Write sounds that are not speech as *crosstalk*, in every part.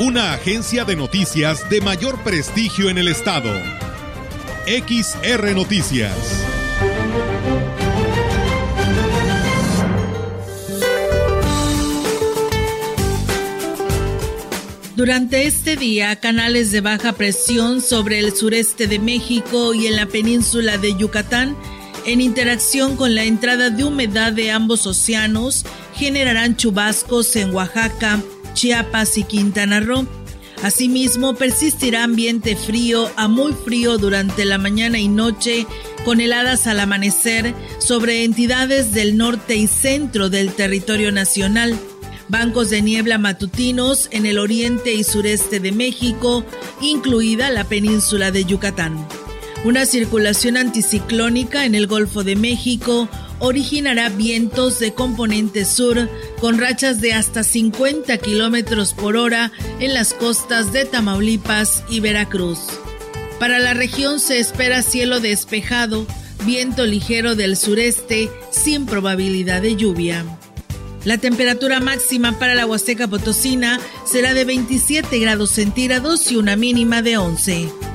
Una agencia de noticias de mayor prestigio en el estado. XR Noticias. Durante este día, canales de baja presión sobre el sureste de México y en la península de Yucatán, en interacción con la entrada de humedad de ambos océanos, generarán chubascos en Oaxaca, Chiapas y Quintana Roo. Asimismo, persistirá ambiente frío a muy frío durante la mañana y noche, con heladas al amanecer sobre entidades del norte y centro del territorio nacional bancos de niebla matutinos en el oriente y sureste de México, incluida la península de Yucatán. Una circulación anticiclónica en el Golfo de México originará vientos de componente sur con rachas de hasta 50 kilómetros por hora en las costas de Tamaulipas y Veracruz. Para la región se espera cielo despejado, viento ligero del sureste sin probabilidad de lluvia. La temperatura máxima para la Huasteca Potosina será de 27 grados centígrados y una mínima de 11.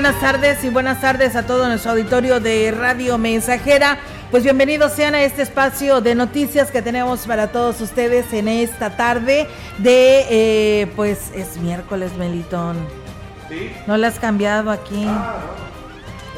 Buenas tardes y buenas tardes a todo nuestro auditorio de Radio Mensajera. Pues bienvenidos sean a este espacio de noticias que tenemos para todos ustedes en esta tarde de, eh, pues es miércoles, Melitón. ¿Sí? No le has cambiado aquí. Ah,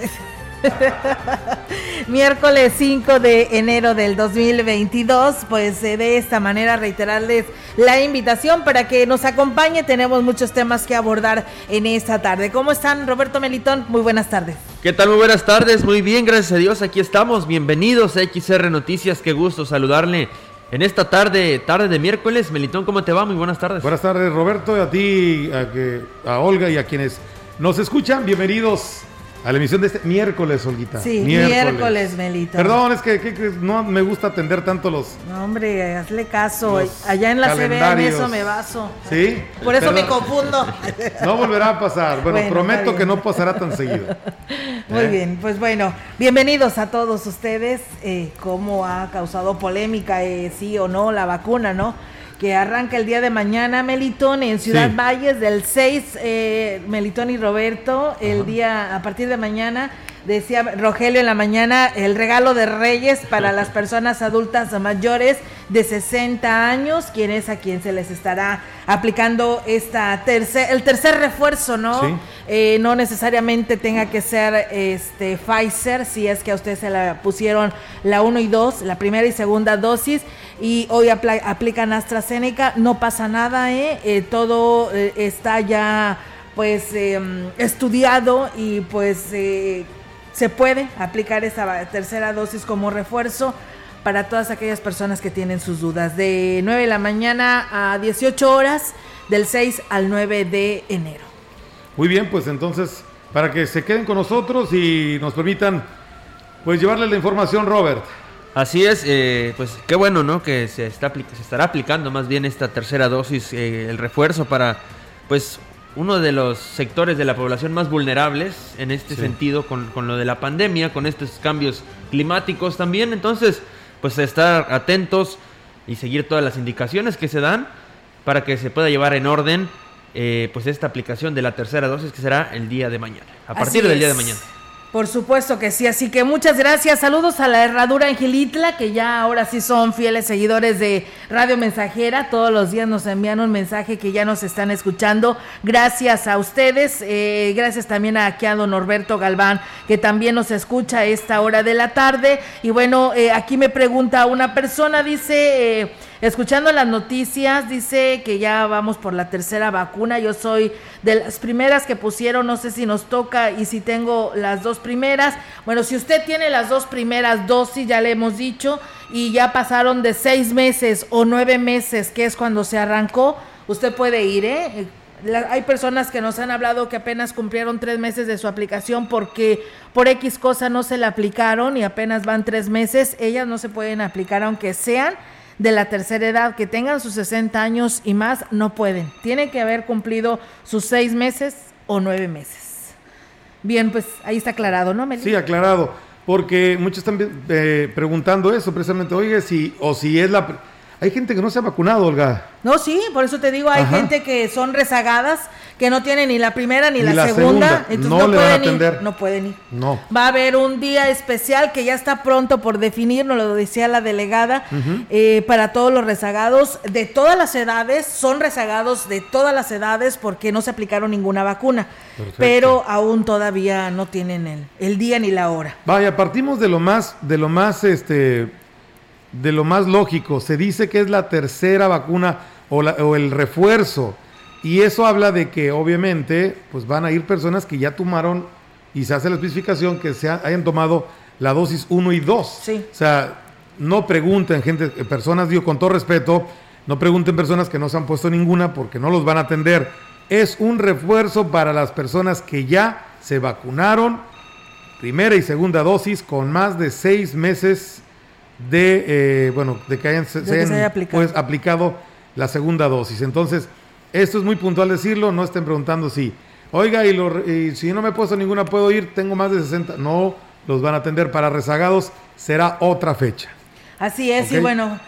*laughs* *laughs* Miércoles 5 de enero del 2022, pues eh, de esta manera reiterarles la invitación para que nos acompañe. Tenemos muchos temas que abordar en esta tarde. ¿Cómo están, Roberto Melitón? Muy buenas tardes. ¿Qué tal? Muy buenas tardes. Muy bien, gracias a Dios. Aquí estamos. Bienvenidos a XR Noticias. Qué gusto saludarle. En esta tarde, tarde de miércoles, Melitón, ¿cómo te va? Muy buenas tardes. Buenas tardes, Roberto, a ti, a, a Olga y a quienes nos escuchan. Bienvenidos a la emisión de este miércoles, Olguita. Sí, miércoles, Melito. Perdón, es que, no me gusta atender tanto los. No, hombre, hazle caso. Allá en la CB en eso me baso. Sí. Por eso me confundo. *laughs* No volverá a pasar. Bueno, prometo que no pasará tan seguido. *laughs* Muy ¿Eh? bien, pues bueno, bienvenidos a todos ustedes. Eh, ¿Cómo ha causado polémica, eh, sí o no, la vacuna, no? Que arranca el día de mañana, Melitón, en Ciudad Valles, del 6, eh, Melitón y Roberto, el día, a partir de mañana, decía Rogelio en la mañana, el regalo de Reyes para las personas adultas mayores de 60 años, quien es a quien se les estará aplicando esta tercer, el tercer refuerzo, ¿no? Eh, no necesariamente tenga que ser este Pfizer, si es que a usted se la pusieron la 1 y 2, la primera y segunda dosis, y hoy aplican AstraZeneca, no pasa nada, ¿eh? eh todo eh, está ya pues em, estudiado y pues se puede aplicar esa tercera dosis como refuerzo para todas aquellas personas que tienen sus dudas. De 9 de la mañana a 18 horas, del 6 al 9 de enero. Muy bien, pues entonces, para que se queden con nosotros y nos permitan, pues llevarles la información, Robert. Así es, eh, pues qué bueno, ¿no? Que se, está, se estará aplicando más bien esta tercera dosis, eh, el refuerzo para, pues, uno de los sectores de la población más vulnerables en este sentido con, con, lo de la pandemia, con estos cambios climáticos también. Entonces, pues estar atentos y seguir todas las indicaciones que se dan para que se pueda llevar en orden eh, pues esta aplicación de la tercera dosis que será el día de mañana, a partir del día de mañana. Por supuesto que sí, así que muchas gracias. Saludos a la Herradura Angelitla, que ya ahora sí son fieles seguidores de Radio Mensajera. Todos los días nos envían un mensaje que ya nos están escuchando. Gracias a ustedes. Eh, gracias también a aquí don Norberto Galván, que también nos escucha a esta hora de la tarde. Y bueno, eh, aquí me pregunta una persona, dice... Eh, Escuchando las noticias, dice que ya vamos por la tercera vacuna. Yo soy de las primeras que pusieron, no sé si nos toca y si tengo las dos primeras. Bueno, si usted tiene las dos primeras dosis, ya le hemos dicho, y ya pasaron de seis meses o nueve meses, que es cuando se arrancó, usted puede ir, ¿eh? hay personas que nos han hablado que apenas cumplieron tres meses de su aplicación porque por X cosa no se la aplicaron y apenas van tres meses. Ellas no se pueden aplicar aunque sean de la tercera edad que tengan sus 60 años y más no pueden. Tienen que haber cumplido sus seis meses o nueve meses. Bien, pues ahí está aclarado, ¿no, Sí, aclarado. Porque muchos están eh, preguntando eso precisamente, oye, si, o si es la... Hay gente que no se ha vacunado, Olga. No, sí, por eso te digo, hay gente que son rezagadas, que no tienen ni la primera ni, la, segunda, entonces no, pueden ir, no pueden ir. No. Va a haber un día especial que ya está pronto por definir, nos lo decía la delegada, eh, para todos los rezagados de todas las edades, son rezagados de todas las edades porque no se aplicaron ninguna vacuna, pero aún todavía no tienen el, el día ni la hora. Vaya, partimos de lo más, de lo más, este, de lo más lógico. Se dice que es la tercera vacuna o, el refuerzo. Y eso habla de que obviamente pues van a ir personas que ya tomaron y se hace la especificación que se hayan tomado la dosis 1 y 2. Sí. O sea, no pregunten gente, personas, digo con todo respeto, no pregunten personas que no se han puesto ninguna porque no los van a atender. Es un refuerzo para las personas que ya se vacunaron, primera y segunda dosis, con más de seis meses de, eh, bueno, de que hayan, se, pues, aplicado la segunda dosis. Entonces, esto es muy puntual decirlo, no estén preguntando si, oiga, y, si no me he puesto ninguna, puedo ir, tengo más de 60. No, los van a atender para rezagados, será otra fecha. Así es, y bueno,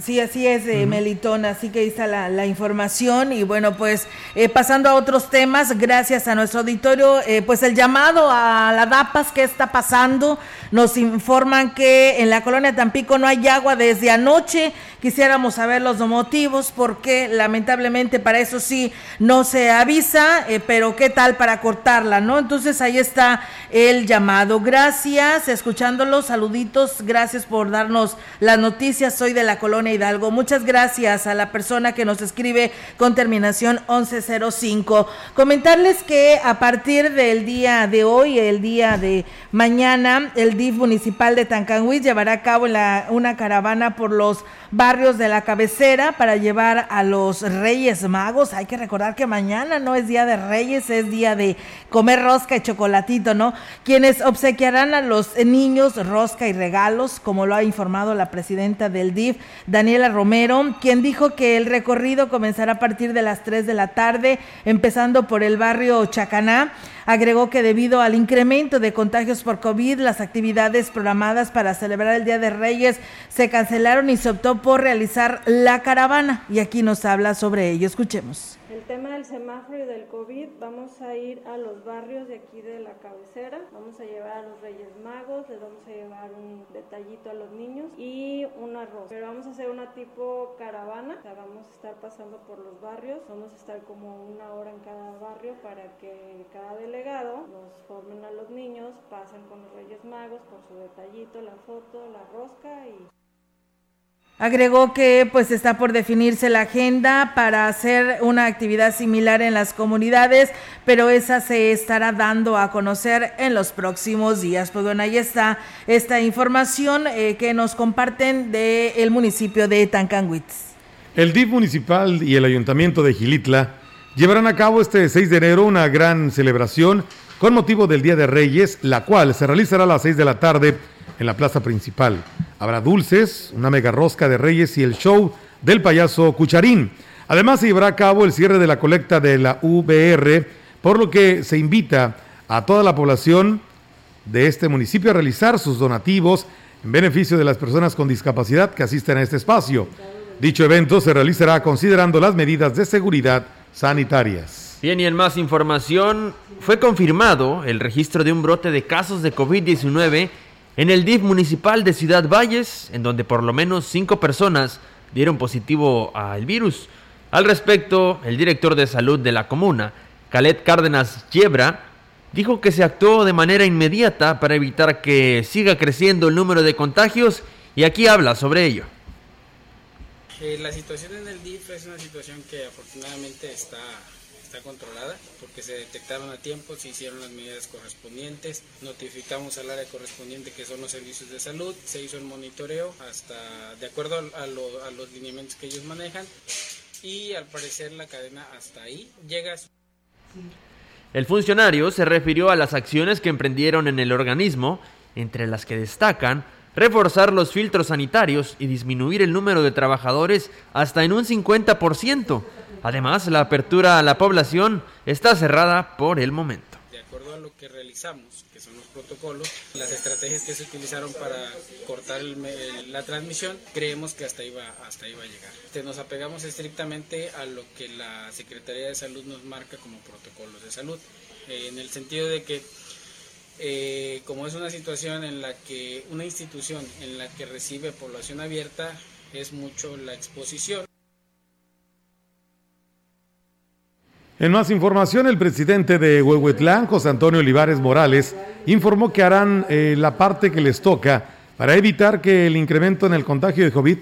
Sí, así es, eh, Melitón, así que ahí está la, información. Y bueno, pues eh, pasando a otros temas, gracias a nuestro auditorio, eh, pues el llamado a la DAPAS, ¿qué está pasando? Nos informan que en la colonia Tampico no hay agua desde anoche, quisiéramos saber los motivos, porque lamentablemente para eso sí no se avisa, pero ¿qué tal para cortarla, no? Entonces ahí está el llamado, gracias, escuchándolos, saluditos, gracias por darnos las noticias, soy de la colonia Hidalgo. Muchas gracias a la persona que nos escribe con terminación 1105. Comentarles que a partir del día de hoy, el día de mañana, el DIF municipal de Tancanhuiz llevará a cabo una caravana por los barrios de la cabecera para llevar a los Reyes Magos. Hay que recordar que mañana no es día de Reyes, es día de comer rosca y chocolatito, ¿no? Quienes obsequiarán a los niños rosca y regalos, como lo ha informado la presidenta del DIF, Daniela Romero, quien dijo que el recorrido comenzará a partir de las 3 de la tarde, empezando por el barrio Chacaná. Agregó que debido al incremento de contagios por COVID, las actividades programadas para celebrar el Día de Reyes se cancelaron y se optó por realizar la caravana. Y aquí nos habla sobre ello. Escuchemos el tema del semáforo y del COVID, vamos a ir a los barrios de aquí de la cabecera, vamos a llevar a los Reyes Magos, les vamos a llevar un detallito a los niños y un arroz. Pero vamos a hacer una tipo caravana, o sea, vamos a estar pasando por los barrios, vamos a estar como una hora en cada barrio para que cada delegado nos formen a los niños, pasen con los Reyes Magos por su detallito, la foto, la rosca y Agregó que pues está por definirse la agenda para hacer una actividad similar en las comunidades, pero esa se estará dando a conocer en los próximos días. Pues bueno, ahí está esta información eh, que nos comparten del municipio de Tancanwitz. El DIF municipal y el ayuntamiento de Gilitla llevarán a cabo este 6 de enero una gran celebración con motivo del Día de Reyes, la cual se realizará a las 6 de la tarde en la plaza principal. Habrá dulces, una mega rosca de reyes y el show del payaso Cucharín. Además se llevará a cabo el cierre de la colecta de la VR, por lo que se invita a toda la población de este municipio a realizar sus donativos en beneficio de las personas con discapacidad que asisten a este espacio. Dicho evento se realizará considerando las medidas de seguridad sanitarias. Bien, y en más información, fue confirmado el registro de un brote de casos de COVID-19 en el DIF municipal de Ciudad Valles, en donde por lo menos cinco personas dieron positivo al virus. Al respecto, el director de salud de la comuna, Calet Cárdenas Yebra, dijo que se actuó de manera inmediata para evitar que siga creciendo el número de contagios y aquí habla sobre ello. Eh, la situación en el DIF es una situación que afortunadamente está está controlada porque se detectaron a tiempo, se hicieron las medidas correspondientes, notificamos al área correspondiente que son los servicios de salud, se hizo el monitoreo hasta de acuerdo a, los lineamientos que ellos manejan y al parecer la cadena hasta ahí llega. El funcionario se refirió a las acciones que emprendieron en el organismo, entre las que destacan reforzar los filtros sanitarios y disminuir el número de trabajadores hasta en un 50%, Además, la apertura a la población está cerrada por el momento. De acuerdo a lo que realizamos, que son los protocolos, las estrategias que se utilizaron para cortar la transmisión, creemos que hasta va, hasta va a llegar. nos apegamos estrictamente a lo que la Secretaría de Salud nos marca como protocolos de salud, eh, en el sentido de que eh, como es una situación en la que una institución en la que recibe población abierta es mucho la exposición. En más información, el presidente de Huehuetlán, José Antonio Olivares Morales, informó que harán eh, la parte que les toca para evitar que el incremento en el contagio de COVID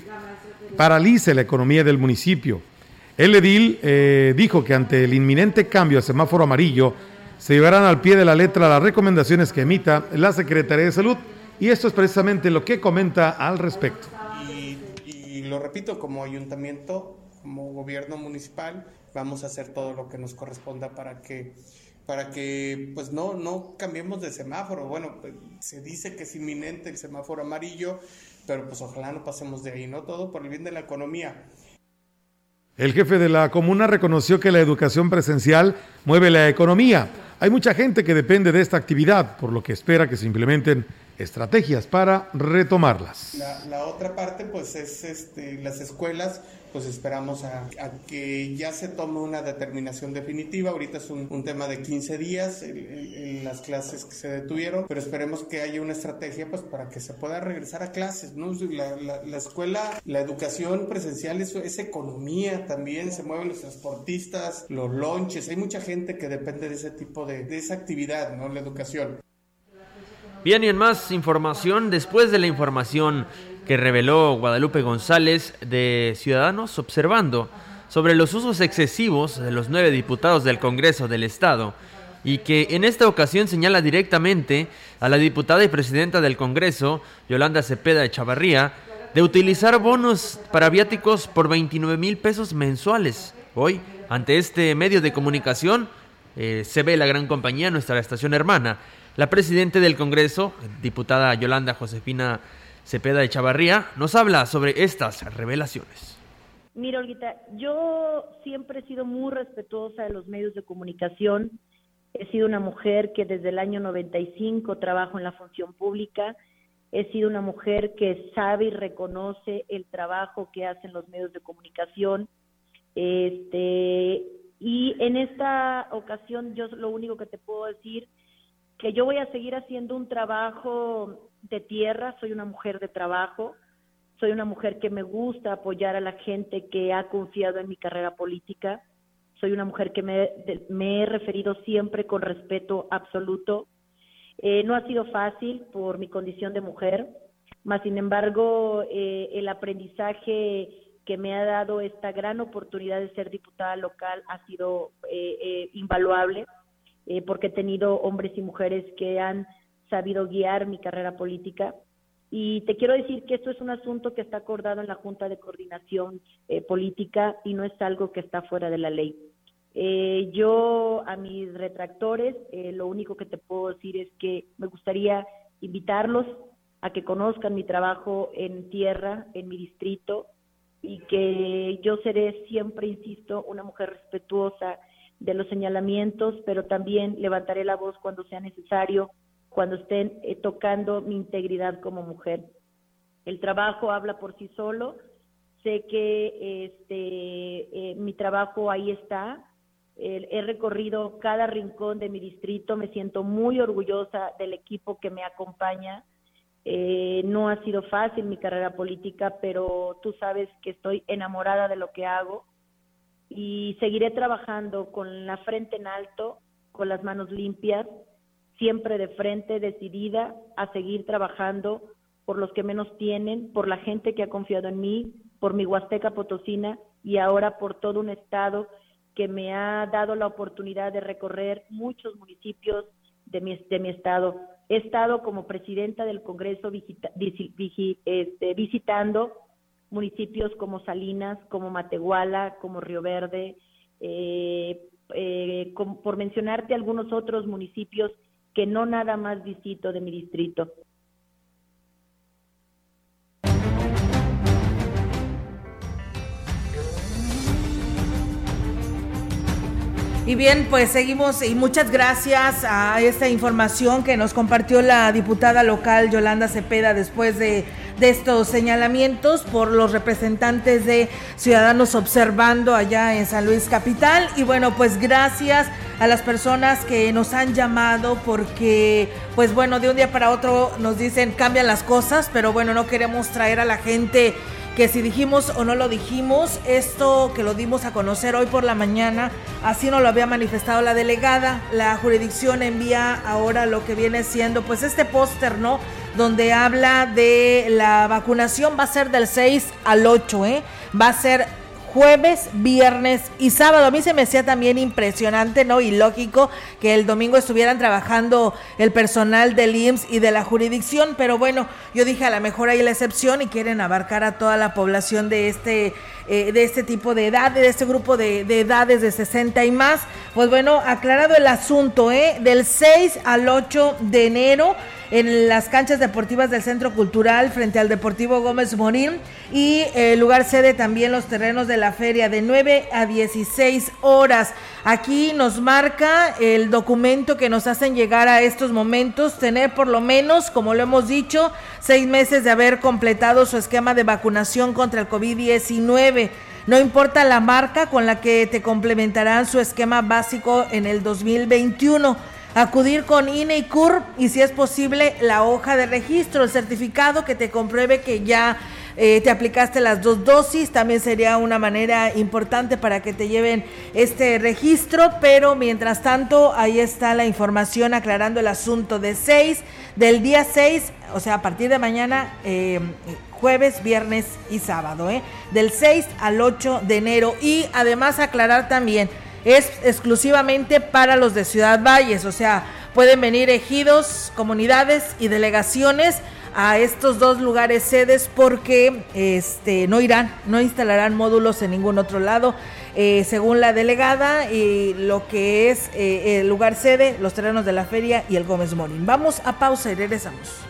paralice la economía del municipio. El edil eh, dijo que ante el inminente cambio a semáforo amarillo, se llevarán al pie de la letra las recomendaciones que emita la Secretaría de Salud y esto es precisamente lo que comenta al respecto. Y, y lo repito, como ayuntamiento, como gobierno municipal, vamos a hacer todo lo que nos corresponda para que para que pues no no cambiemos de semáforo. Bueno, pues, se dice que es inminente el semáforo amarillo, pero pues ojalá no pasemos de ahí, ¿no? Todo por el bien de la economía. El jefe de la comuna reconoció que la educación presencial mueve la economía. Hay mucha gente que depende de esta actividad, por lo que espera que se implementen estrategias para retomarlas. La, la otra parte, pues, es este, las escuelas pues esperamos a, que ya se tome una determinación definitiva. Ahorita es un, tema de 15 días en, las clases que se detuvieron, pero esperemos que haya una estrategia pues para que se pueda regresar a clases. ¿no? La, escuela, la educación presencial es, es, economía también, se mueven los transportistas, los lonches, hay mucha gente que depende de ese tipo de, de esa actividad, ¿no? la educación. Bien, y en más información, después de la información que reveló Guadalupe González de Ciudadanos observando sobre los usos excesivos de los nueve diputados del Congreso del Estado y que en esta ocasión señala directamente a la diputada y presidenta del Congreso, Yolanda Cepeda de Chavarría, de utilizar bonos para viáticos por 29 mil pesos mensuales. Hoy, ante este medio de comunicación, eh, se ve la gran compañía, nuestra estación hermana. La presidenta del Congreso, diputada Yolanda Josefina Cepeda de Chavarría nos habla sobre estas revelaciones. Mira, Olguita, yo siempre he sido muy respetuosa de los medios de comunicación. He sido una mujer que desde el año 95 trabajo en la función pública. He sido una mujer que sabe y reconoce el trabajo que hacen los medios de comunicación. Este, y en esta ocasión yo lo único que te puedo decir que yo voy a seguir haciendo un trabajo de tierra, soy una mujer de trabajo, soy una mujer que me gusta apoyar a la gente que ha confiado en mi carrera política, soy una mujer que me, he referido siempre con respeto absoluto. Eh, no ha sido fácil por mi condición de mujer, más sin embargo eh, el aprendizaje que me ha dado esta gran oportunidad de ser diputada local ha sido eh, invaluable, porque he tenido hombres y mujeres que han sabido guiar mi carrera política. Y te quiero decir que esto es un asunto que está acordado en la Junta de Coordinación eh, Política y no es algo que está fuera de la ley. Eh, yo a mis retractores eh, lo único que te puedo decir es que me gustaría invitarlos a que conozcan mi trabajo en tierra, en mi distrito, y que yo seré siempre, insisto, una mujer respetuosa de los señalamientos, pero también levantaré la voz cuando sea necesario cuando estén eh, tocando mi integridad como mujer. El trabajo habla por sí solo. Sé que este, eh, mi trabajo ahí está. he recorrido cada rincón de mi distrito, me siento muy orgullosa del equipo que me acompaña. Eh, no ha sido fácil mi carrera política, pero tú sabes que estoy enamorada de lo que hago y seguiré trabajando con la frente en alto, con las manos limpias, siempre de frente, decidida a seguir trabajando por los que menos tienen, por la gente que ha confiado en mí, por mi Huasteca Potosina y ahora por todo un estado que me ha dado la oportunidad de recorrer muchos municipios de mi, de mi estado. He estado como presidenta del Congreso este, visitando municipios como Salinas, como Matehuala, como Río Verde, eh, eh, por mencionarte algunos otros municipios que no nada más visito de mi distrito. Y bien, pues seguimos y muchas gracias a esta información que nos compartió la diputada local Yolanda Cepeda después de, estos señalamientos por los representantes de Ciudadanos Observando allá en San Luis Capital. Y bueno, pues gracias a las personas que nos han llamado porque, pues bueno, de un día para otro nos dicen cambian las cosas, pero bueno, no queremos traer a la gente que si dijimos o no lo dijimos, esto que lo dimos a conocer hoy por la mañana, así no lo había manifestado la delegada. La jurisdicción envía ahora lo que viene siendo pues este póster, ¿no? Donde habla de la vacunación va a ser del 6 al 8, ¿eh? Va a ser jueves, viernes y sábado. A mí se me hacía también impresionante, ¿no? Y lógico que el domingo estuvieran trabajando el personal del IMSS y de la jurisdicción, pero bueno, yo dije a lo mejor hay la excepción y quieren abarcar a toda la población de este, eh, de este tipo de edad, de este grupo de, de, edades de 60 y más. Pues bueno, aclarado el asunto, ¿eh? Del 6 al 8 de enero en las canchas deportivas del Centro Cultural frente al Deportivo Gómez Morín y el lugar sede también los terrenos de la feria de 9 a 16 horas. Aquí nos marca el documento que nos hacen llegar a estos momentos, tener por lo menos, como lo hemos dicho, seis meses de haber completado su esquema de vacunación contra el COVID-19. No importa la marca con la que te complementarán su esquema básico en el 2021 acudir con INE y CUR y si es posible la hoja de registro, el certificado que te compruebe que ya eh, te aplicaste las dos dosis, también sería una manera importante para que te lleven este registro, pero mientras tanto ahí está la información aclarando el asunto de 6, del día 6, o sea, a partir de mañana, eh, jueves, viernes y sábado, ¿eh? del 6 al 8 de enero y además aclarar también, es exclusivamente para los de Ciudad Valles, o sea, pueden venir ejidos, comunidades y delegaciones a estos dos lugares sedes porque este no irán, no instalarán módulos en ningún otro lado. Eh, según la delegada y lo que es eh, el lugar sede, los terrenos de la feria y el Gómez Morín. Vamos a pausa y regresamos.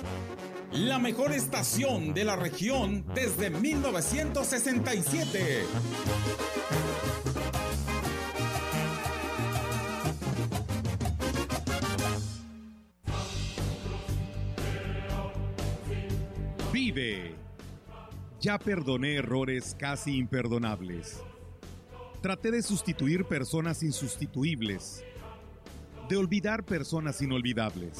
la mejor estación de la región desde 1967. Vive. Ya perdoné errores casi imperdonables. Traté de sustituir personas insustituibles, de olvidar personas inolvidables.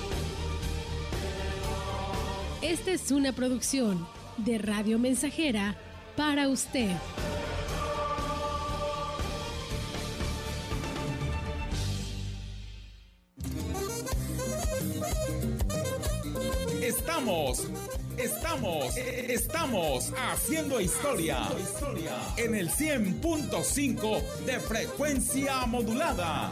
Esta es una producción de Radio Mensajera para usted. Estamos Estamos, estamos haciendo historia en el 100.5 de frecuencia modulada.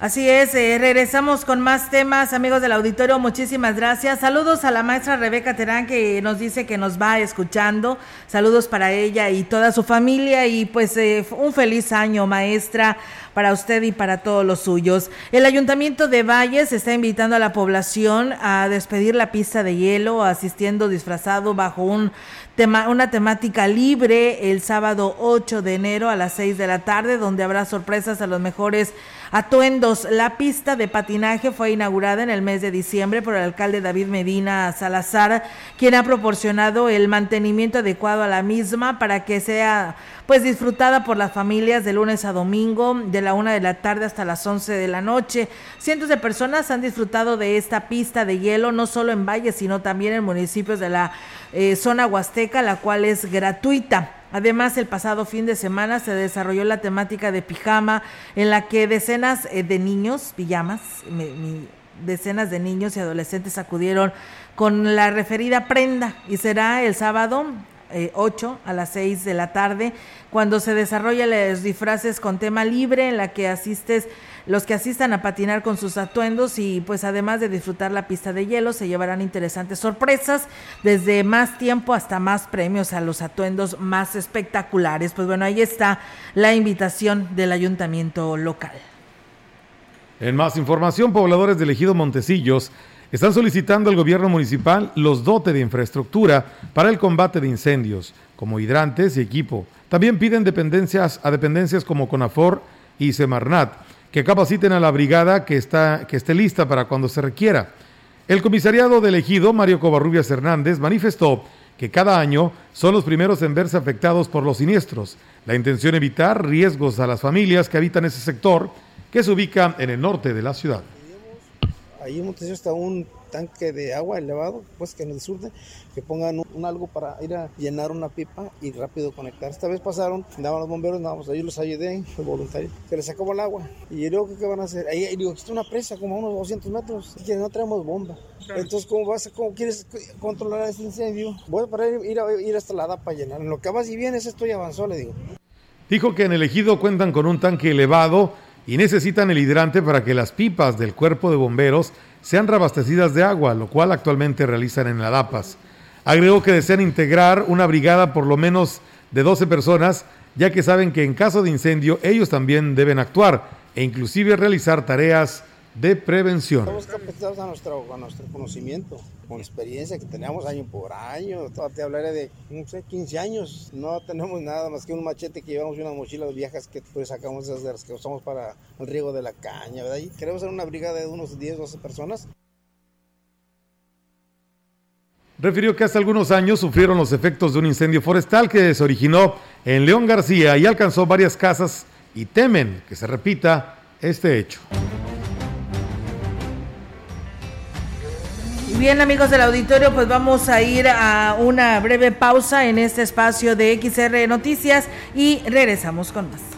Así es, eh, regresamos con más temas, amigos del auditorio, muchísimas gracias. Saludos a la maestra Rebeca Terán que nos dice que nos va escuchando. Saludos para ella y toda su familia y pues eh, un feliz año, maestra, para usted y para todos los suyos. El Ayuntamiento de Valles está invitando a la población a despedir la pista de hielo, asistiendo disfrazado bajo un tema, una temática libre el sábado 8 de enero a las 6 de la tarde, donde habrá sorpresas a los mejores Atuendos. La pista de patinaje fue inaugurada en el mes de diciembre por el alcalde David Medina Salazar, quien ha proporcionado el mantenimiento adecuado a la misma para que sea pues disfrutada por las familias de lunes a domingo, de la una de la tarde hasta las once de la noche. Cientos de personas han disfrutado de esta pista de hielo, no solo en Valle, sino también en municipios de la eh, zona huasteca, la cual es gratuita. Además, el pasado fin de semana se desarrolló la temática de pijama, en la que decenas eh, de niños, pijamas, decenas de niños y adolescentes acudieron con la referida prenda y será el sábado 8 eh, a las 6 de la tarde cuando se desarrolla los disfraces con tema libre en la que asistes los que asistan a patinar con sus atuendos y pues además de disfrutar la pista de hielo se llevarán interesantes sorpresas desde más tiempo hasta más premios a los atuendos más espectaculares. Pues bueno, ahí está la invitación del ayuntamiento local. En más información, pobladores del ejido Montecillos están solicitando al gobierno municipal los dotes de infraestructura para el combate de incendios, como hidrantes y equipo. También piden dependencias a dependencias como CONAFOR y Semarnat que capaciten a la brigada que, está, que esté lista para cuando se requiera. El comisariado del ejido, Mario Covarrubias Hernández, manifestó que cada año son los primeros en verse afectados por los siniestros. La intención evitar riesgos a las familias que habitan ese sector, que se ubica en el norte de la ciudad. Ahí en está un tanque de agua elevado, pues que en el sur que pongan un, algo para ir a llenar una pipa y rápido conectar. Esta vez pasaron, andaban los bomberos, andábamos ahí los ayudé, fue voluntario, se les acabó el agua. Y yo digo, ¿qué van a hacer? Ahí digo, está una presa como a unos 200 metros, y que no traemos bomba. Entonces, ¿cómo vas, cómo quieres controlar este incendio? Voy para ir, ir, a, ir hasta la DAPA para llenar. En lo que vas y vienes, esto ya avanzó, le digo. Dijo que en el ejido cuentan con un tanque elevado y necesitan el hidrante para que las pipas del cuerpo de bomberos sean reabastecidas de agua, lo cual actualmente realizan en la DAPAS. Agregó que desean integrar una brigada por lo menos de 12 personas, ya que saben que en caso de incendio ellos también deben actuar e inclusive realizar tareas de prevención. Estamos capacitados a nuestro, nuestro conocimiento, con experiencia que tenemos año por año. Te hablaré de, no sé, 15 años. No tenemos nada más que un machete que llevamos y unas mochilas viejas que pues sacamos esas de las que usamos para el riego de la caña, ¿verdad? Y queremos ser una brigada de unos 10, 12 personas. refirió que hace algunos años sufrieron los efectos de un incendio forestal que se originó en León García y alcanzó varias casas y temen que se repita este hecho. Bien amigos del auditorio, pues vamos a ir a una breve pausa en este espacio de XR Noticias y regresamos con más.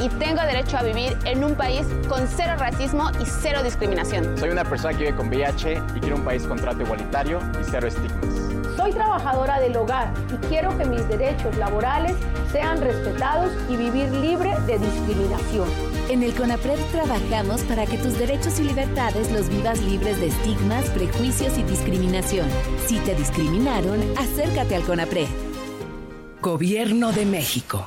Y tengo derecho a vivir en un país con cero racismo y cero discriminación. Soy una persona que vive con VIH y quiero un país con trato igualitario y cero estigmas. Soy trabajadora del hogar y quiero que mis derechos laborales sean respetados y vivir libre de discriminación. En el CONAPRED trabajamos para que tus derechos y libertades los vivas libres de estigmas, prejuicios y discriminación. Si te discriminaron, acércate al CONAPRED. Gobierno de México.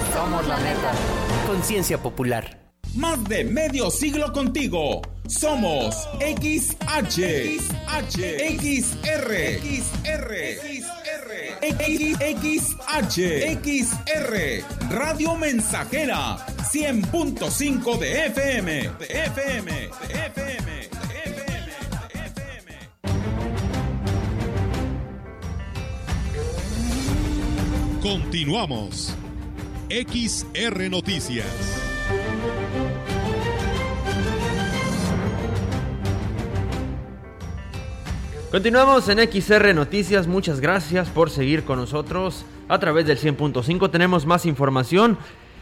Somos la neta. Conciencia popular. Más de medio siglo contigo. Somos XH, XH, XR, XR, XR, XH, XR, Radio Mensajera, 100.5 de FM, de FM, de FM, de FM, de FM. Continuamos. XR Noticias. Continuamos en XR Noticias, muchas gracias por seguir con nosotros a través del 100.5. Tenemos más información.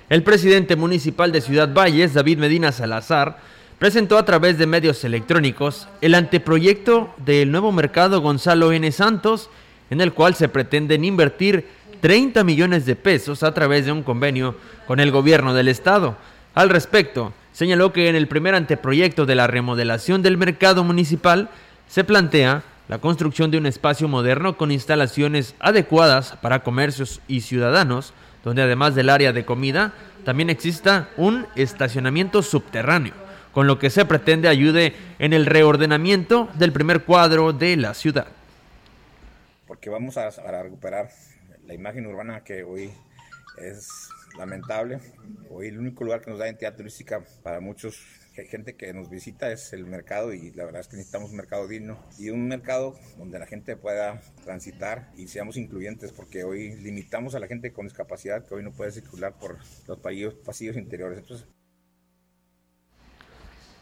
El presidente municipal de Ciudad Valles, David Medina Salazar, presentó a través de medios electrónicos el anteproyecto del nuevo mercado Gonzalo N. Santos, en el cual se pretenden invertir 30 millones de pesos a través de un convenio con el gobierno del estado. Al respecto, señaló que en el primer anteproyecto de la remodelación del mercado municipal se plantea la construcción de un espacio moderno con instalaciones adecuadas para comercios y ciudadanos, donde además del área de comida, también exista un estacionamiento subterráneo, con lo que se pretende ayude en el reordenamiento del primer cuadro de la ciudad. Porque vamos a, recuperar la imagen urbana que hoy es lamentable. Hoy el único lugar que nos da identidad turística para muchos gente que nos visita es el mercado y la verdad es que necesitamos un mercado digno y un mercado donde la gente pueda transitar y seamos incluyentes porque hoy limitamos a la gente con discapacidad que hoy no puede circular por los pasillos, interiores.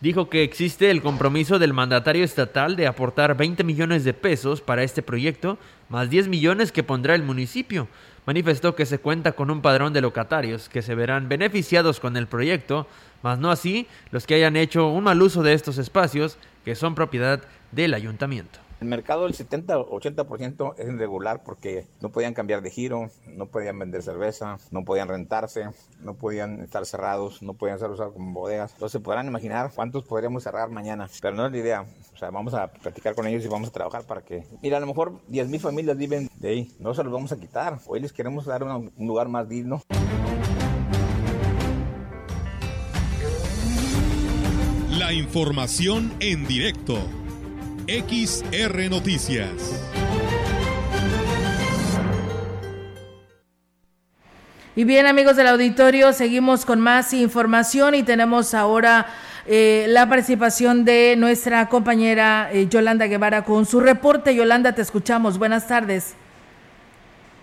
Dijo que existe el compromiso del mandatario estatal de aportar 20 millones de pesos para este proyecto, más 10 millones que pondrá el municipio. Manifestó que se cuenta con un padrón de locatarios que se verán beneficiados con el proyecto, mas no así los que hayan hecho un mal uso de estos espacios que son propiedad del ayuntamiento. El mercado del 70-80% es irregular porque no podían cambiar de giro, no podían vender cerveza, no podían rentarse, no podían estar cerrados, no podían ser usados como bodegas. Entonces podrán imaginar cuántos podríamos cerrar mañana. Pero no es la idea. O sea, vamos a platicar con ellos y vamos a trabajar para que... Mira, a lo mejor 10.000 familias viven de ahí. No se los vamos a quitar. Hoy les queremos dar un lugar más digno. La información en directo. XR Noticias. Y bien amigos del auditorio, seguimos con más información y tenemos ahora eh, la participación de nuestra compañera eh, Yolanda Guevara con su reporte. Yolanda, te escuchamos. Buenas tardes.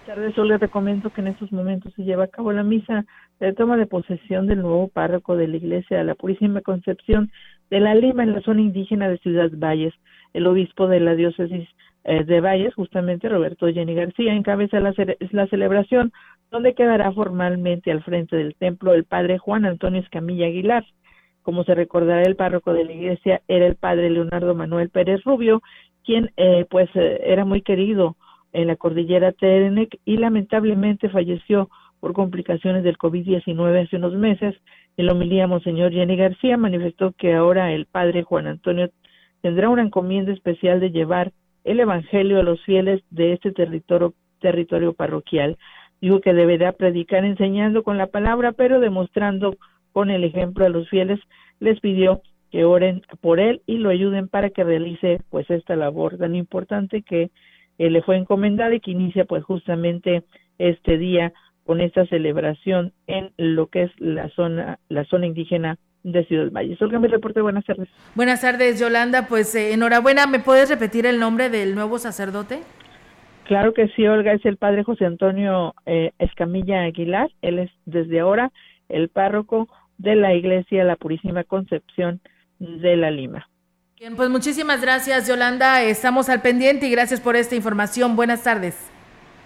Buenas tardes, solo te comento que en estos momentos se lleva a cabo la misa de toma de posesión del nuevo párroco de la Iglesia de la Purísima Concepción de la Lima en la zona indígena de Ciudad Valles el obispo de la diócesis eh, de Valles, justamente Roberto Jenny García, encabeza la, la celebración donde quedará formalmente al frente del templo el padre Juan Antonio Escamilla Aguilar. Como se recordará, el párroco de la iglesia era el padre Leonardo Manuel Pérez Rubio, quien eh, pues eh, era muy querido en la cordillera Terenec y lamentablemente falleció por complicaciones del COVID-19 hace unos meses. El homilía Monseñor Jenny García manifestó que ahora el padre Juan Antonio tendrá una encomienda especial de llevar el Evangelio a los fieles de este territorio, territorio parroquial. Dijo que deberá predicar enseñando con la palabra, pero demostrando con el ejemplo a los fieles. Les pidió que oren por él y lo ayuden para que realice pues esta labor tan importante que eh, le fue encomendada y que inicia pues justamente este día con esta celebración en lo que es la zona la zona indígena de Ciudad Valles. Olga, mi reporte, buenas tardes. Buenas tardes, Yolanda. Pues eh, enhorabuena, ¿me puedes repetir el nombre del nuevo sacerdote? Claro que sí, Olga, es el padre José Antonio eh, Escamilla Aguilar. Él es desde ahora el párroco de la Iglesia La Purísima Concepción de la Lima. Bien, pues muchísimas gracias, Yolanda. Estamos al pendiente y gracias por esta información. Buenas tardes.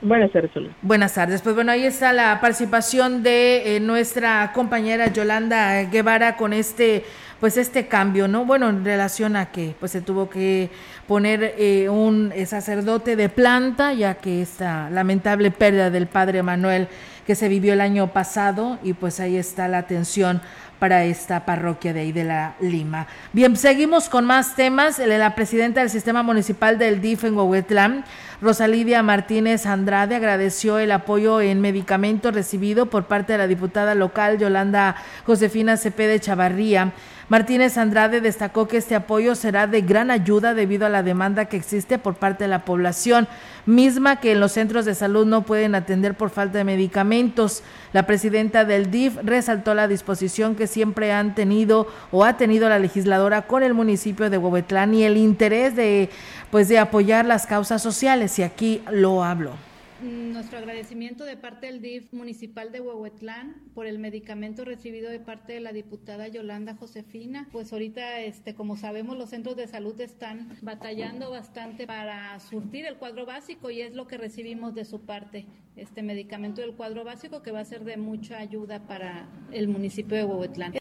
Buenas tardes, Buenas tardes. Pues bueno, ahí está la participación de eh, nuestra compañera Yolanda Guevara con este, pues este cambio, ¿no? Bueno, en relación a que pues se tuvo que poner eh, un sacerdote de planta, ya que esta lamentable pérdida del padre Manuel que se vivió el año pasado y pues ahí está la atención para esta parroquia de ahí de la Lima. Bien, seguimos con más temas. La presidenta del sistema municipal del DIF en Huehuetlán Rosalidia Martínez Andrade agradeció el apoyo en medicamentos recibido por parte de la diputada local Yolanda Josefina Cepede Chavarría. Martínez Andrade destacó que este apoyo será de gran ayuda debido a la demanda que existe por parte de la población, misma que en los centros de salud no pueden atender por falta de medicamentos. La presidenta del DIF resaltó la disposición que siempre han tenido o ha tenido la legisladora con el municipio de Huehuetlán y el interés de pues de apoyar las causas sociales y aquí lo hablo. Nuestro agradecimiento de parte del DIF municipal de Huehuetlán por el medicamento recibido de parte de la diputada Yolanda Josefina. Pues ahorita, este, como sabemos, los centros de salud están batallando bastante para surtir el cuadro básico y es lo que recibimos de su parte, este medicamento del cuadro básico que va a ser de mucha ayuda para el municipio de Huehuetlán.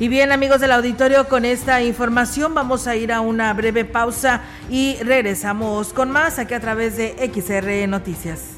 Y bien amigos del auditorio, con esta información vamos a ir a una breve pausa y regresamos con más aquí a través de XR Noticias.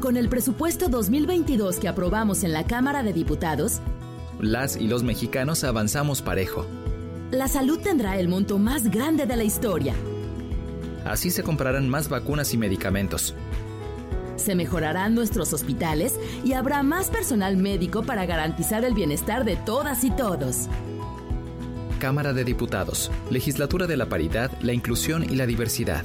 Con el presupuesto 2022 que aprobamos en la Cámara de Diputados, las y los mexicanos avanzamos parejo. La salud tendrá el monto más grande de la historia. Así se comprarán más vacunas y medicamentos. Se mejorarán nuestros hospitales y habrá más personal médico para garantizar el bienestar de todas y todos. Cámara de Diputados, Legislatura de la Paridad, la Inclusión y la Diversidad.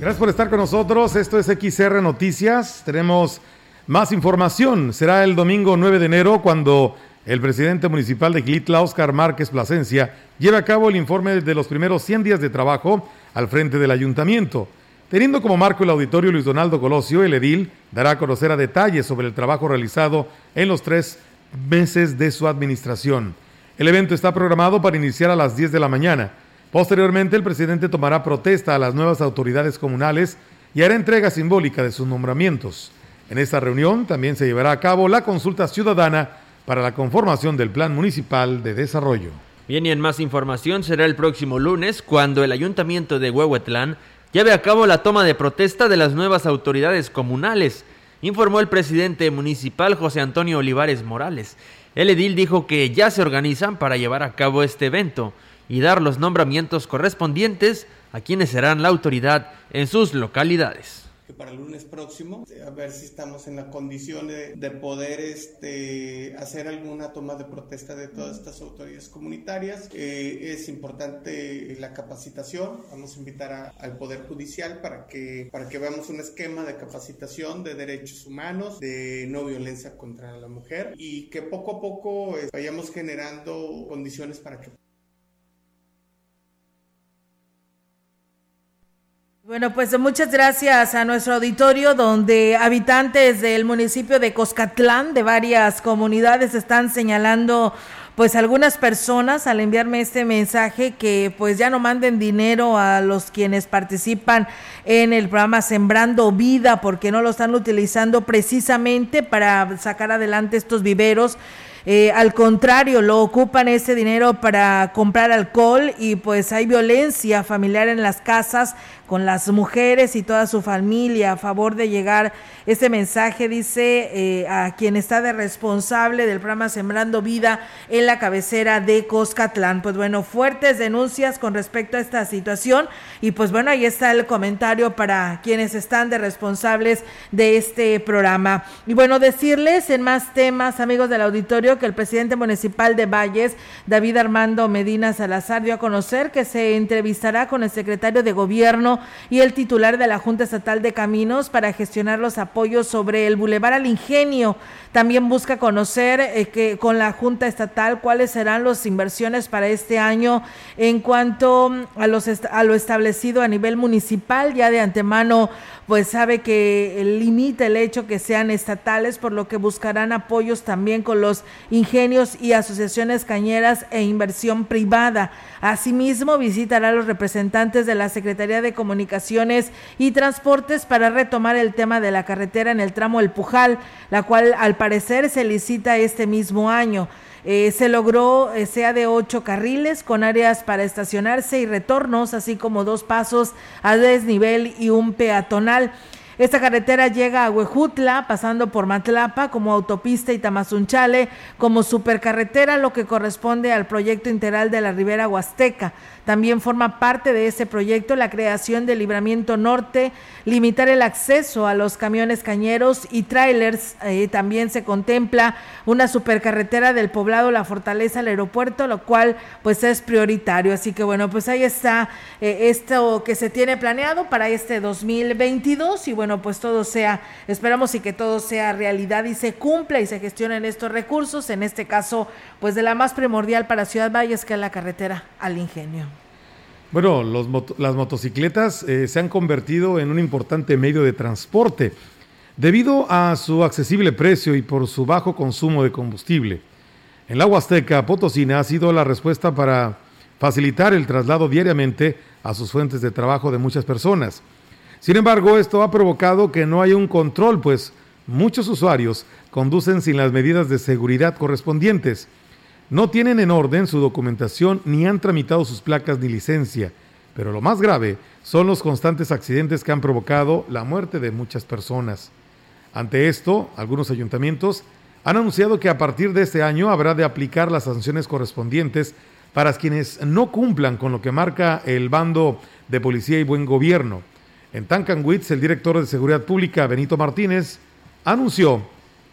Gracias por estar con nosotros. Esto es XR Noticias. Tenemos más información. Será el domingo 9 de enero cuando el presidente municipal de Gilitla, Oscar Márquez Plasencia, lleve a cabo el informe de los primeros 100 días de trabajo al frente del ayuntamiento. Teniendo como marco el auditorio Luis Donaldo Colosio, el edil dará a conocer a detalles sobre el trabajo realizado en los tres meses de su administración. El evento está programado para iniciar a las 10 de la mañana. Posteriormente, el presidente tomará protesta a las nuevas autoridades comunales y hará entrega simbólica de sus nombramientos. En esta reunión también se llevará a cabo la consulta ciudadana para la conformación del Plan Municipal de Desarrollo. Bien, y en más información será el próximo lunes cuando el Ayuntamiento de Huehuetlán lleve a cabo la toma de protesta de las nuevas autoridades comunales, informó el presidente municipal José Antonio Olivares Morales. El edil dijo que ya se organizan para llevar a cabo este evento y dar los nombramientos correspondientes a quienes serán la autoridad en sus localidades para el lunes próximo, a ver si estamos en la condición de, de, poder este, hacer alguna toma de protesta de todas estas autoridades comunitarias. Eh, es importante la capacitación, vamos a invitar al Poder Judicial para que, para que veamos un esquema de capacitación de derechos humanos, de no violencia contra la mujer y que poco a poco eh, vayamos generando condiciones para que Bueno, pues muchas gracias a nuestro auditorio donde habitantes del municipio de Coscatlán de varias comunidades están señalando pues algunas personas al enviarme este mensaje que pues ya no manden dinero a los quienes participan en el programa Sembrando Vida porque no lo están utilizando precisamente para sacar adelante estos viveros. Eh, al contrario, lo ocupan ese dinero para comprar alcohol y pues hay violencia familiar en las casas con las mujeres y toda su familia a favor de llegar este mensaje, dice eh, a quien está de responsable del programa Sembrando Vida en la cabecera de Coscatlán. Pues bueno, fuertes denuncias con respecto a esta situación y pues bueno, ahí está el comentario para quienes están de responsables de este programa. Y bueno, decirles en más temas, amigos del auditorio, que el presidente municipal de Valles, David Armando Medina Salazar, dio a conocer que se entrevistará con el secretario de Gobierno y el titular de la Junta Estatal de Caminos para gestionar los apoyos sobre el Boulevard al Ingenio. También busca conocer eh, que con la Junta Estatal cuáles serán las inversiones para este año en cuanto a, los a lo establecido a nivel municipal. Ya de antemano pues sabe que limita el hecho que sean estatales, por lo que buscarán apoyos también con los ingenios y asociaciones cañeras e inversión privada. Asimismo, visitará a los representantes de la Secretaría de Comunicaciones y Transportes para retomar el tema de la carretera en el tramo El Pujal, la cual al parecer se licita este mismo año. Eh, se logró eh, sea de ocho carriles con áreas para estacionarse y retornos, así como dos pasos a desnivel y un peatonal. Esta carretera llega a Huejutla, pasando por Matlapa como autopista y Tamazunchale como supercarretera, lo que corresponde al proyecto integral de la Ribera Huasteca. También forma parte de ese proyecto la creación del libramiento norte, limitar el acceso a los camiones cañeros y trailers. Eh, también se contempla una supercarretera del poblado La Fortaleza al aeropuerto, lo cual pues es prioritario. Así que bueno, pues ahí está eh, esto que se tiene planeado para este 2022 y bueno, pues todo sea, esperamos y que todo sea realidad y se cumpla y se gestionen estos recursos, en este caso pues de la más primordial para Ciudad Valles que es la carretera al ingenio. Bueno, los las motocicletas eh, se han convertido en un importante medio de transporte debido a su accesible precio y por su bajo consumo de combustible. En la Huasteca, Potosina ha sido la respuesta para facilitar el traslado diariamente a sus fuentes de trabajo de muchas personas. Sin embargo, esto ha provocado que no haya un control, pues muchos usuarios conducen sin las medidas de seguridad correspondientes no tienen en orden su documentación ni han tramitado sus placas ni licencia. Pero lo más grave son los constantes accidentes que han provocado la muerte de muchas personas. Ante esto, algunos ayuntamientos han anunciado que a partir de este año habrá de aplicar las sanciones correspondientes para quienes no cumplan con lo que marca el bando de policía y buen gobierno. En Tancanwitz, el director de Seguridad Pública, Benito Martínez, anunció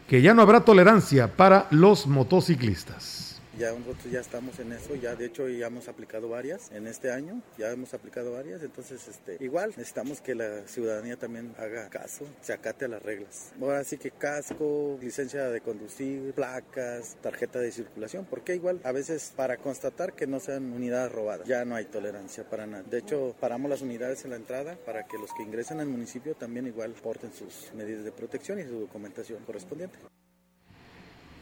que ya no habrá tolerancia para los motociclistas ya nosotros ya estamos en eso, ya de hecho ya hemos aplicado varias en este año, ya hemos aplicado varias, entonces este, igual necesitamos que la ciudadanía también haga caso, se acate a las reglas. Ahora sí que casco, licencia de conducir, placas, tarjeta de circulación, porque igual a veces para constatar que no sean unidades robadas, ya no hay tolerancia para nada. De hecho, paramos las unidades en la entrada para que los que ingresen al municipio también igual porten sus medidas de protección y su documentación correspondiente.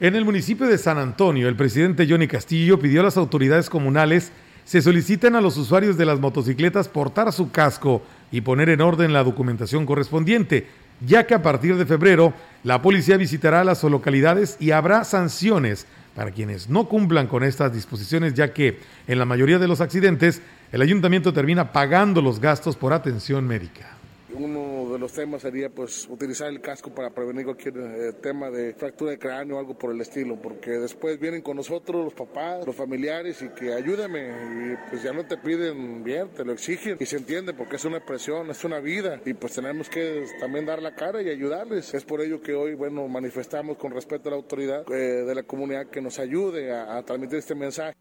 En el municipio de San Antonio, el presidente Johnny Castillo pidió a las autoridades comunales se soliciten a los usuarios de las motocicletas portar su casco y poner en orden la documentación correspondiente, ya que a partir de febrero la policía visitará las localidades y habrá sanciones para quienes no cumplan con estas disposiciones, ya que en la mayoría de los accidentes el ayuntamiento termina pagando los gastos por atención médica uno de los temas sería pues utilizar el casco para prevenir cualquier eh, tema de fractura de cráneo o algo por el estilo, porque después vienen con nosotros los papás, los familiares y que ayúdame y pues ya no te piden bien, te lo exigen y se entiende porque es una presión, es una vida y pues tenemos que también dar la cara y ayudarles. Es por ello que hoy, bueno, manifestamos con respeto a la autoridad eh, de la comunidad que nos ayude a transmitir este mensaje.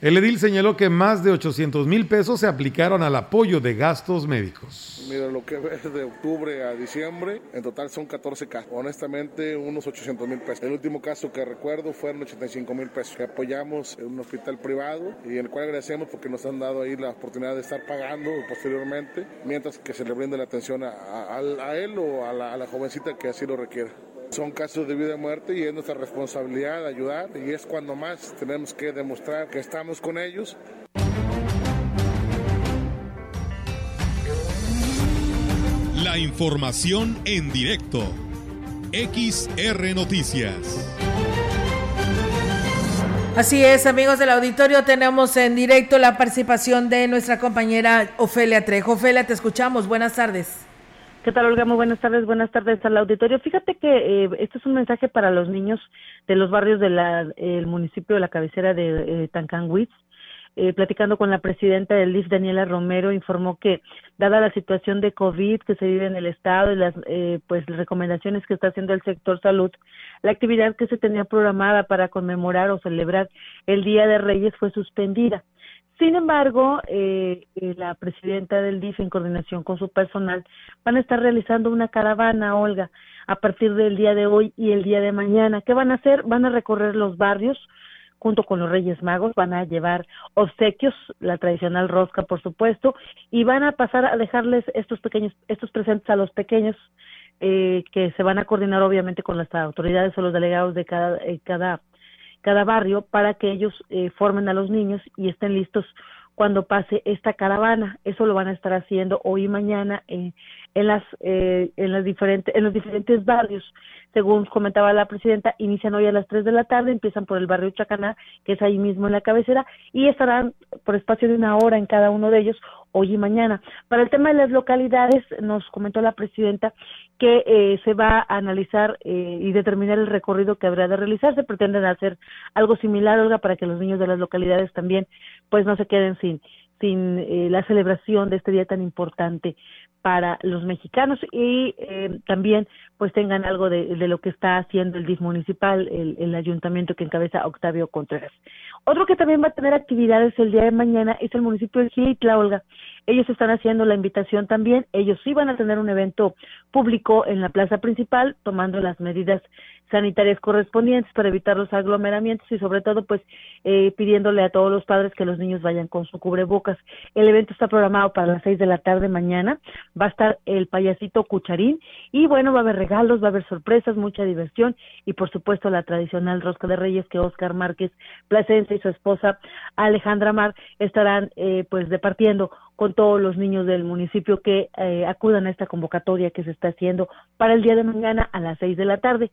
El edil señaló que más de 800 mil pesos se aplicaron al apoyo de gastos médicos. Mira, lo que ves de octubre a diciembre, en total son 14 casos. Honestamente, unos 800 mil pesos. El último caso que recuerdo fueron 85 mil pesos. Que apoyamos en un hospital privado y en el cual agradecemos porque nos han dado ahí la oportunidad de estar pagando posteriormente, mientras que se le brinde la atención a, él o a la jovencita que así lo requiera. Son casos de vida y muerte y es nuestra responsabilidad ayudar y es cuando más tenemos que demostrar que estamos con ellos. La información en directo. XR Noticias. Así es, amigos del auditorio, tenemos en directo la participación de nuestra compañera Ofelia Trejo. Ofelia, te escuchamos. Buenas tardes. ¿Qué tal, Olga? Muy buenas tardes. Buenas tardes al auditorio. Fíjate que eh, este es un mensaje para los niños de los barrios del municipio de la cabecera de eh, Tancanwitz. Eh, platicando con la presidenta del DIF, Daniela Romero, informó que, dada la situación de COVID que se vive en el estado y las eh, pues recomendaciones que está haciendo el sector salud, la actividad que se tenía programada para conmemorar o celebrar el Día de Reyes fue suspendida. Sin embargo, eh, eh, la presidenta del DIF, en coordinación con su personal, van a estar realizando una caravana, Olga, a partir del día de hoy y el día de mañana. ¿Qué van a hacer? Van a recorrer los barrios junto con los Reyes Magos, van a llevar obsequios, la tradicional rosca, por supuesto, y van a pasar a dejarles estos pequeños, estos presentes a los pequeños, eh, que se van a coordinar obviamente con las autoridades o los delegados de cada, eh, cada cada barrio para que ellos eh, formen a los niños y estén listos cuando pase esta caravana. Eso lo van a estar haciendo hoy y mañana eh, en las eh, en las diferentes en los diferentes barrios según comentaba la presidenta, inician hoy a las 3 de la tarde, empiezan por el barrio Chacaná, que es ahí mismo en la cabecera, y estarán por espacio de una hora en cada uno de ellos hoy y mañana. Para el tema de las localidades, nos comentó la presidenta que eh, se va a analizar eh, y determinar el recorrido que habrá de realizarse. Pretenden hacer algo similar, Olga, para que los niños de las localidades también pues no se queden sin sin eh, la celebración de este día tan importante para los mexicanos y eh, también pues tengan algo de, lo que está haciendo el DIF municipal, el, ayuntamiento que encabeza Octavio Contreras. Otro que también va a tener actividades el día de mañana es el municipio de Gilitla, Olga. Ellos están haciendo la invitación también. Ellos sí van a tener un evento público en la plaza principal, tomando las medidas sanitarias correspondientes para evitar los aglomeramientos y sobre todo pues eh, pidiéndole a todos los padres que los niños vayan con su cubrebocas. El evento está programado para las seis de la tarde mañana. Va a estar el payasito Cucharín y bueno, va a haber regalos, va a haber sorpresas, mucha diversión y por supuesto la tradicional rosca de reyes que Oscar Márquez Plasencia y su esposa Alejandra Mar estarán eh, pues departiendo con todos los niños del municipio que eh, acudan a esta convocatoria que se está haciendo para el día de mañana a las seis de la tarde.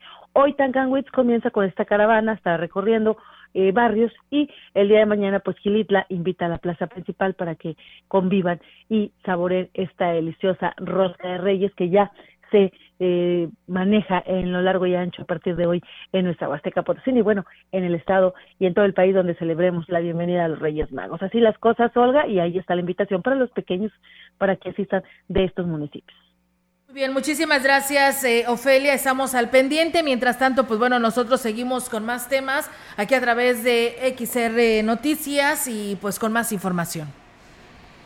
Tancanwitz comienza con esta caravana, está recorriendo eh, barrios y el día de mañana pues Gilitla invita a la plaza principal para que convivan y saboreen esta deliciosa rosca de reyes que ya se eh, maneja en lo largo y ancho a partir de hoy en nuestra Huasteca Potosí y bueno, en el estado y en todo el país donde celebremos la bienvenida a los Reyes Magos. Así las cosas, Olga, y ahí está la invitación para los pequeños para que asistan de estos municipios. Bien, muchísimas gracias, eh, Ofelia. Estamos al pendiente. Mientras tanto, pues bueno, nosotros seguimos con más temas aquí a través de XR Noticias y pues con más información.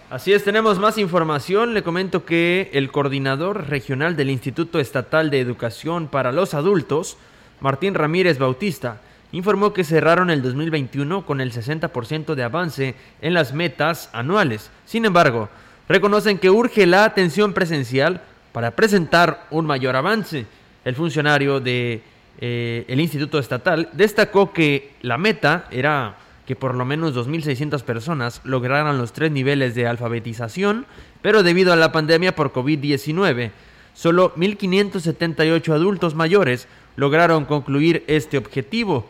Así es, tenemos más información. Le comento que el coordinador regional del Instituto Estatal de Educación para los Adultos, Martín Ramírez Bautista, informó que cerraron el 2021 con el 60% de avance en las metas anuales. Sin embargo, reconocen que urge la atención presencial para presentar un mayor avance. El funcionario de, eh, Instituto Estatal destacó que la meta era que por lo menos 2.600 personas lograran los tres niveles de alfabetización, pero debido a la pandemia por COVID-19, solo 1.578 adultos mayores lograron concluir este objetivo.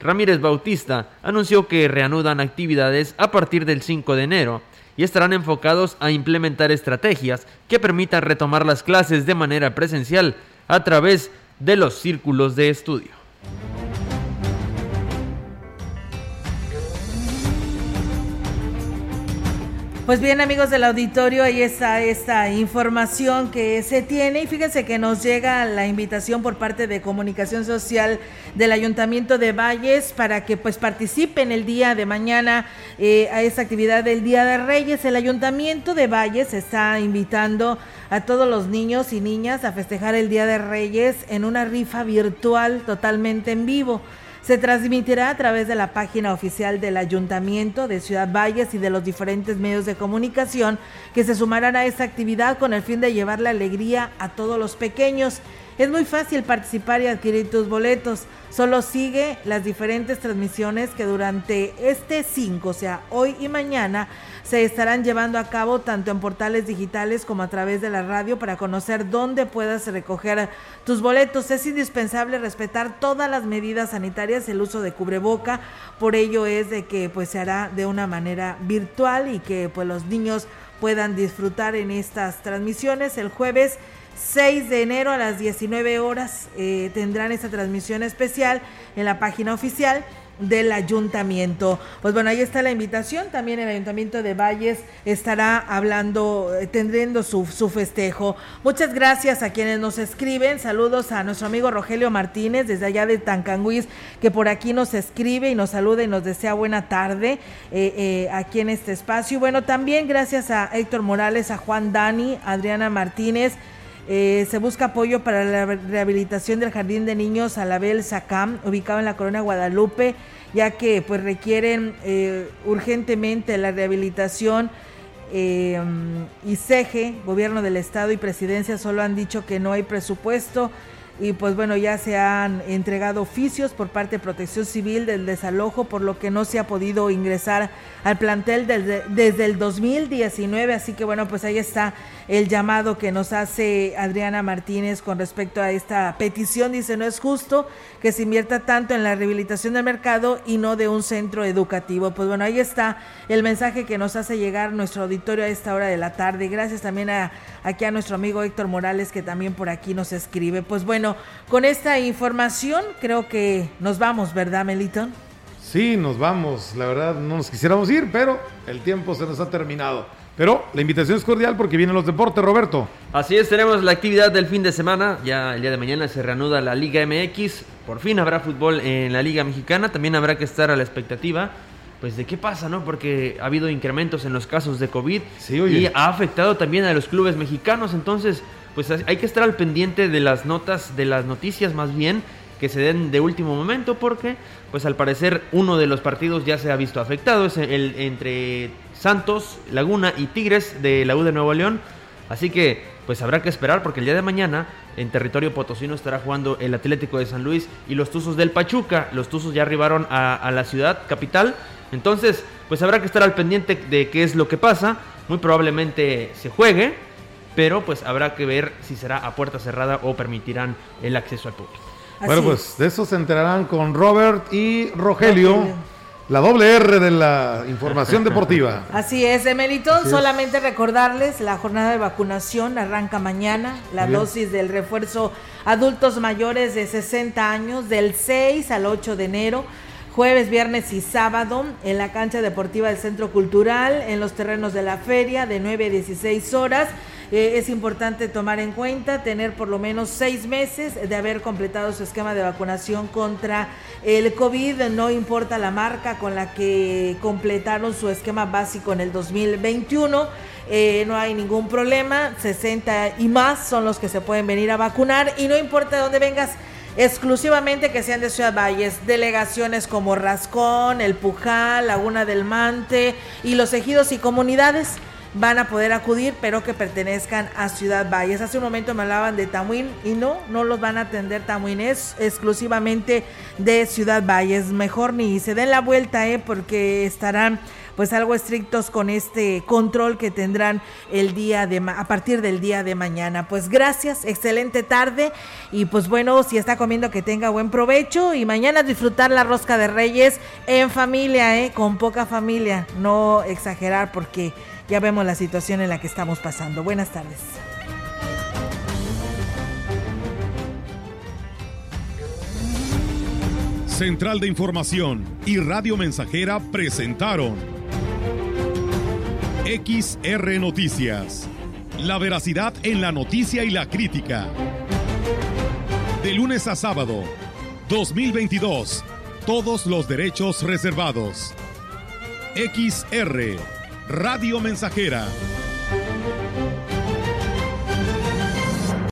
Ramírez Bautista anunció que reanudan actividades a partir del 5 de enero y estarán enfocados a implementar estrategias que permitan retomar las clases de manera presencial a través de los círculos de estudio. Pues bien, amigos del auditorio, ahí está esta información que se tiene y fíjense que nos llega la invitación por parte de Comunicación Social del Ayuntamiento de Valles para que pues participen el día de mañana eh, a esta actividad del Día de Reyes. El Ayuntamiento de Valles está invitando a todos los niños y niñas a festejar el Día de Reyes en una rifa virtual totalmente en vivo. Se transmitirá a través de la página oficial del Ayuntamiento de Ciudad Valles y de los diferentes medios de comunicación que se sumarán a esta actividad con el fin de llevar la alegría a todos los pequeños. Es muy fácil participar y adquirir tus boletos. Solo sigue las diferentes transmisiones que durante este 5, o sea, hoy y mañana, se estarán llevando a cabo tanto en portales digitales como a través de la radio para conocer dónde puedas recoger tus boletos. Es indispensable respetar todas las medidas sanitarias, el uso de cubreboca, por ello es de que pues se hará de una manera virtual y que pues los niños puedan disfrutar en estas transmisiones el jueves 6 de enero a las 19 horas eh, tendrán esta transmisión especial en la página oficial del ayuntamiento. Pues bueno, ahí está la invitación. También el ayuntamiento de Valles estará hablando, eh, tendriendo su, su, festejo. Muchas gracias a quienes nos escriben. Saludos a nuestro amigo Rogelio Martínez desde allá de Tancanguis, que por aquí nos escribe y nos saluda y nos desea buena tarde eh, aquí en este espacio. Y bueno, también gracias a Héctor Morales, a Juan Dani, Adriana Martínez. Se busca apoyo para la rehabilitación del Jardín de Niños Alabel Sacam, ubicado en la Corona Guadalupe ya que pues requieren eh, urgentemente la rehabilitación eh, y CEGE, gobierno del estado y presidencia solo han dicho que no hay presupuesto. Y pues bueno, ya se han entregado oficios por parte de Protección Civil del desalojo, por lo que no se ha podido ingresar al plantel desde, desde el 2019, así que bueno, pues ahí está el llamado que nos hace Adriana Martínez con respecto a esta petición. Dice, no es justo que se invierta tanto en la rehabilitación del mercado y no de un centro educativo. Pues bueno, ahí está el mensaje que nos hace llegar nuestro auditorio a esta hora de la tarde. Gracias también a, aquí a nuestro amigo Héctor Morales que también por aquí nos escribe. Pues bueno, con esta información creo que nos vamos, ¿verdad, Meliton? Sí, nos vamos. La verdad, no nos quisiéramos ir, pero el tiempo se nos ha terminado. Pero la invitación es cordial porque vienen los deportes, Roberto. Así es, tenemos la actividad del fin de semana. Ya el día de mañana se reanuda la Liga MX. Por fin habrá fútbol en la Liga Mexicana. También habrá que estar a la expectativa. Pues de qué pasa, ¿no? Porque ha habido incrementos en los casos de COVID y ha afectado también a los clubes mexicanos. Entonces, pues hay que estar al pendiente de las notas, de las noticias más bien que se den de último momento porque pues al parecer uno de los partidos ya se ha visto afectado es el entre Santos, Laguna y Tigres de la U de Nuevo León. Así que pues habrá que esperar porque el día de mañana en territorio potosino estará jugando el Atlético de San Luis y los Tuzos del Pachuca. Los Tuzos ya arribaron a, la ciudad capital. Entonces pues habrá que estar al pendiente de qué es lo que pasa. Muy probablemente se juegue, pero pues habrá que ver si será a puerta cerrada o permitirán el acceso al público. bueno, pues de eso se enterarán con Robert y Rogelio la doble R de la información deportiva. *laughs* Así es, Emelitón. Solamente recordarles, la jornada de vacunación arranca mañana. La dosis del refuerzo adultos mayores de 60 años del 6 al 8 de enero. Jueves, viernes y sábado en la cancha deportiva del Centro Cultural, en los terrenos de la feria, de 9 a 16 horas. Eh, es importante tomar en cuenta tener por lo menos seis meses de haber completado su esquema de vacunación contra el COVID, no importa la marca con la que completaron su esquema básico en el 2021. Eh, no hay ningún problema, 60 y más son los que se pueden venir a vacunar y no importa de dónde vengas, exclusivamente que sean de Ciudad Valles, delegaciones como Rascón, El Pujal, Laguna del Mante y los ejidos y comunidades van a poder acudir, pero que pertenezcan a Ciudad Valles. Hace un momento me hablaban de Tamuín y no, no los van a atender Tamuín, es exclusivamente de Ciudad Valles. Mejor ni se den la vuelta, ¿eh? porque estarán pues algo estrictos con este control que tendrán el día de a partir del día de mañana. Pues gracias, excelente tarde y pues bueno, si está comiendo que tenga buen provecho y mañana disfrutar la rosca de Reyes en familia, ¿eh? con poca familia, no exagerar porque ya vemos la situación en la que estamos pasando. Buenas tardes. Central de Información y Radio Mensajera presentaron XR Noticias. La veracidad en la noticia y la crítica. De lunes a sábado, 2022. Todos los derechos reservados. XR Radio Mensajera.